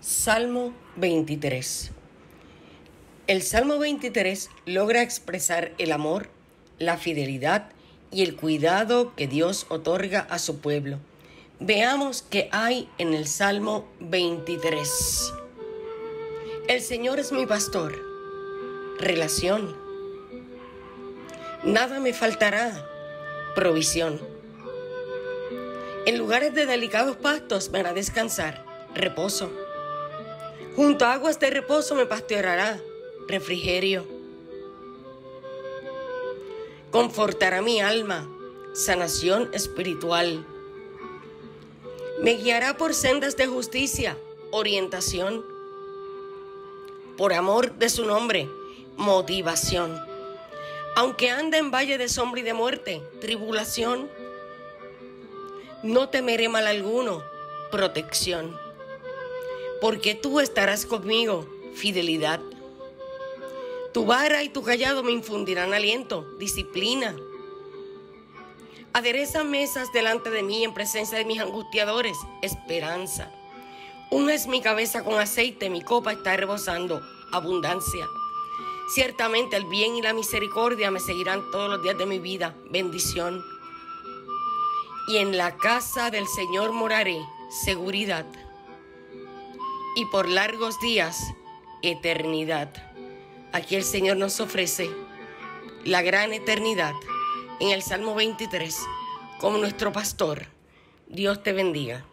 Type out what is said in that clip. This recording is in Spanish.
Salmo 23. El Salmo 23 logra expresar el amor, la fidelidad y el cuidado que Dios otorga a su pueblo. Veamos qué hay en el Salmo 23. El Señor es mi pastor. Relación. Nada me faltará. Provisión. En lugares de delicados pastos me hará descansar. Reposo Junto a aguas de reposo me pastoreará, refrigerio. Confortará mi alma, sanación espiritual. Me guiará por sendas de justicia, orientación. Por amor de su nombre, motivación. Aunque ande en valle de sombra y de muerte, tribulación. No temeré mal alguno, protección porque tú estarás conmigo, fidelidad. Tu vara y tu callado me infundirán aliento, disciplina. Adereza mesas delante de mí en presencia de mis angustiadores, esperanza. es mi cabeza con aceite, mi copa está rebosando, abundancia. Ciertamente el bien y la misericordia me seguirán todos los días de mi vida, bendición. Y en la casa del Señor moraré, seguridad y por largos días eternidad. Aquí el Señor nos ofrece la gran eternidad en el Salmo 23 como nuestro pastor. Dios te bendiga.